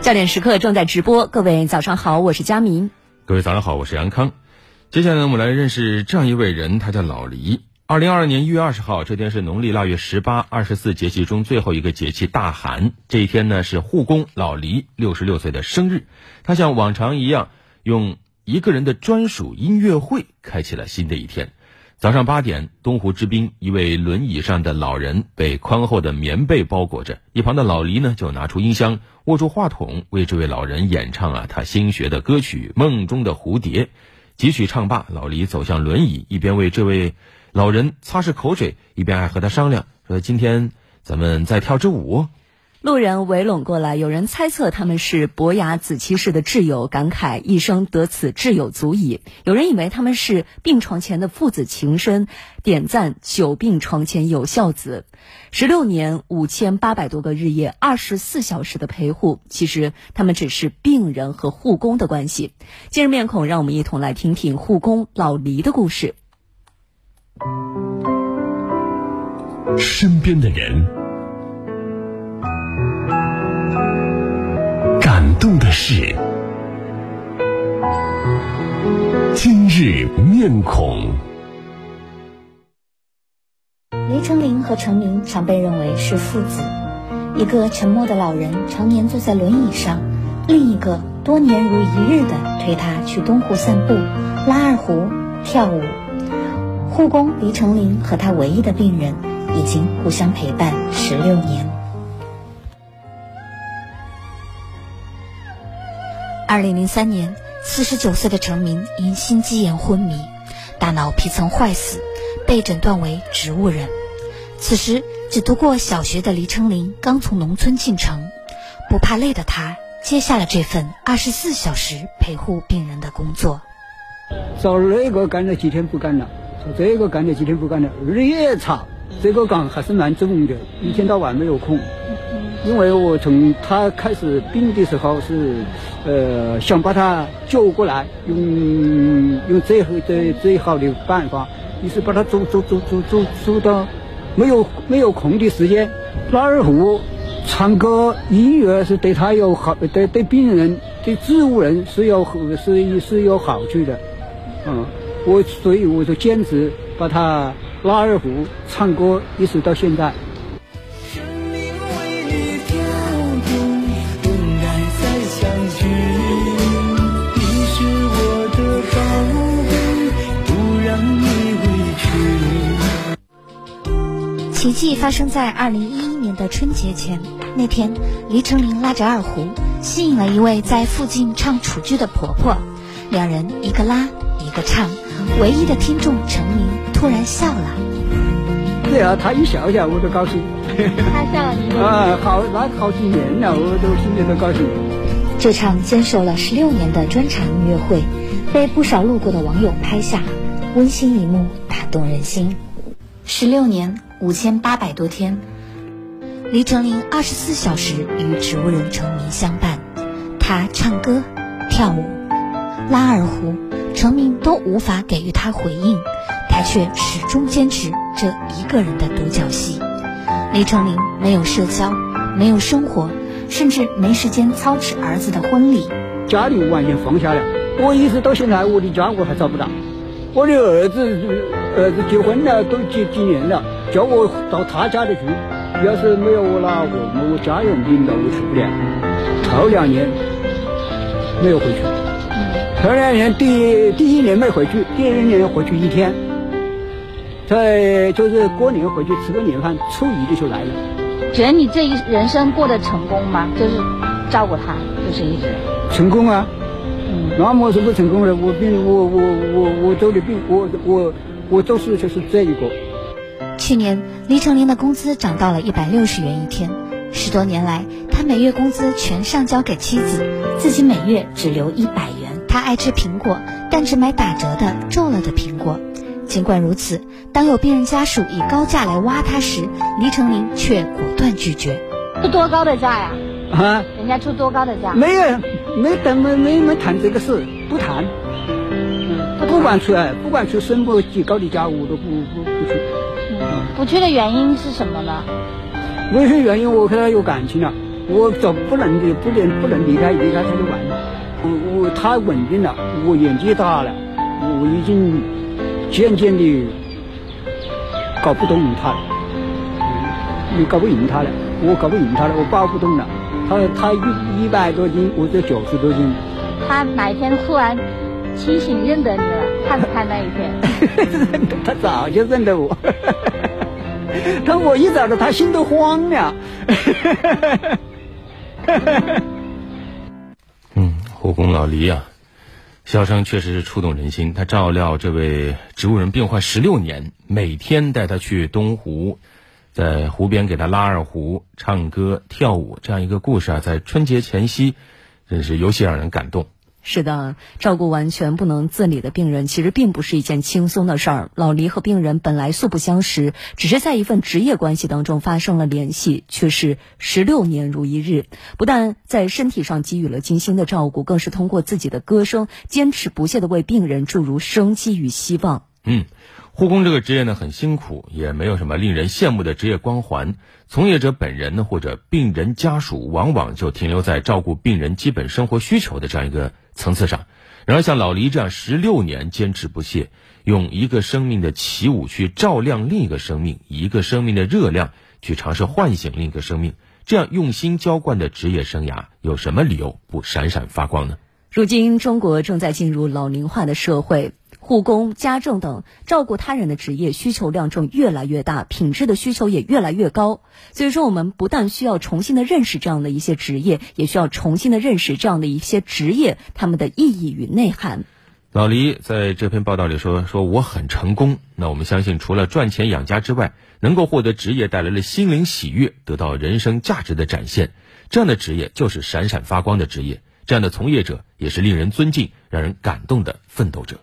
焦点时刻正在直播，各位早上好，我是佳明。各位早上好，我是杨康。接下来我们来认识这样一位人，他叫老黎。二零二二年一月二十号，这天是农历腊月十八，二十四节气中最后一个节气大寒。这一天呢，是护工老黎六十六岁的生日。他像往常一样，用一个人的专属音乐会开启了新的一天。早上八点，东湖之滨，一位轮椅上的老人被宽厚的棉被包裹着，一旁的老黎呢就拿出音箱，握住话筒，为这位老人演唱啊他新学的歌曲《梦中的蝴蝶》。几曲唱罢，老黎走向轮椅，一边为这位老人擦拭口水，一边还和他商量说：“今天咱们再跳支舞。”路人围拢过来，有人猜测他们是伯牙子期氏的挚友，感慨一生得此挚友足矣；有人以为他们是病床前的父子情深，点赞久病床前有孝子。十六年五千八百多个日夜，二十四小时的陪护，其实他们只是病人和护工的关系。今日面孔，让我们一同来听听护工老黎的故事。身边的人。动的是今日面孔。黎成林和程明常被认为是父子，一个沉默的老人常年坐在轮椅上，另一个多年如一日的推他去东湖散步、拉二胡、跳舞。护工黎成林和他唯一的病人已经互相陪伴十六年。二零零三年，四十九岁的程明因心肌炎昏迷，大脑皮层坏死，被诊断为植物人。此时只读过小学的黎成林刚从农村进城，不怕累的他接下了这份二十四小时陪护病人的工作。找那个干了几天不干了，找这个干了几天不干了，日夜吵，这个岗还是蛮重的，一天到晚没有空。因为我从他开始病的时候是，呃，想把他救过来，用用最后最最好的办法，于是把他走走走走走走到没有没有空的时间，拉二胡、唱歌、音乐是对他有好，对对病人、对植物人是有是是有好处的，嗯，我所以我就坚持把他拉二胡、唱歌，一直到现在。奇迹发生在二零一一年的春节前。那天，黎成林拉着二胡，吸引了一位在附近唱楚剧的婆婆。两人一个拉，一个唱，唯一的听众陈明突然笑了。对啊，他一笑笑，我都高兴。他笑了，你啊，好，那好几年了，我都心里都高兴。这场坚守了十六年的专场音乐会，被不少路过的网友拍下，温馨一幕，打动人心。十六年。五千八百多天，黎成林二十四小时与植物人成明相伴。他唱歌、跳舞、拉二胡，成明都无法给予他回应，他却始终坚持这一个人的独角戏。黎成林没有社交，没有生活，甚至没时间操持儿子的婚礼。家里完全放下了，我一直到现在，我的家我还找不到。我的儿子，儿子结婚了，都几几年了。叫我到他家里去，要是没有我老婆，我家人领导我去不了。头两年没有回去，头两年第第一年没回去，第二年回去一天，在就是过年回去吃个年饭，初一的就来了。觉得你这一人生过得成功吗？就是照顾他，就是一直成功啊。嗯，那么是不成功的？我病，我我我我走的病，我我我做事就是这一个。去年，黎成林的工资涨到了一百六十元一天。十多年来，他每月工资全上交给妻子，自己每月只留一百元。他爱吃苹果，但只买打折的、皱了的苹果。尽管如此，当有病人家属以高价来挖他时，黎成林却果断拒绝。出多高的价呀？啊？人家出多高的价？没有，没等没没没谈这个事，不谈。不管出来，不管出什么几高的价，我都不不不去。不去的原因是什么呢？为什么原因？我跟他有感情了，我就不能离不能不能离开离开他就完了。我我太稳定了，我年纪大了，我已经渐渐的搞不动他了，你搞不赢他了，我搞不赢他了，我抱不动了。他他一一百多斤，我这九十多斤。他哪天突然清醒认得你了，看不看那一天？他早就认得我。他我一找到他心都慌了。嗯，护工老黎啊，笑声确实是触动人心。他照料这位植物人病患十六年，每天带他去东湖，在湖边给他拉二胡、唱歌、跳舞，这样一个故事啊，在春节前夕，真是尤其让人感动。是的，照顾完全不能自理的病人，其实并不是一件轻松的事儿。老黎和病人本来素不相识，只是在一份职业关系当中发生了联系，却是十六年如一日。不但在身体上给予了精心的照顾，更是通过自己的歌声，坚持不懈的为病人注入生机与希望。嗯。护工这个职业呢很辛苦，也没有什么令人羡慕的职业光环。从业者本人呢或者病人家属，往往就停留在照顾病人基本生活需求的这样一个层次上。然而像老黎这样十六年坚持不懈，用一个生命的起舞去照亮另一个生命，一个生命的热量去尝试唤醒另一个生命，这样用心浇灌的职业生涯，有什么理由不闪闪发光呢？如今中国正在进入老龄化的社会。护工、家政等照顾他人的职业需求量正越来越大，品质的需求也越来越高。所以说，我们不但需要重新的认识这样的一些职业，也需要重新的认识这样的一些职业他们的意义与内涵。老黎在这篇报道里说：“说我很成功。那我们相信，除了赚钱养家之外，能够获得职业带来了心灵喜悦，得到人生价值的展现，这样的职业就是闪闪发光的职业。这样的从业者也是令人尊敬、让人感动的奋斗者。”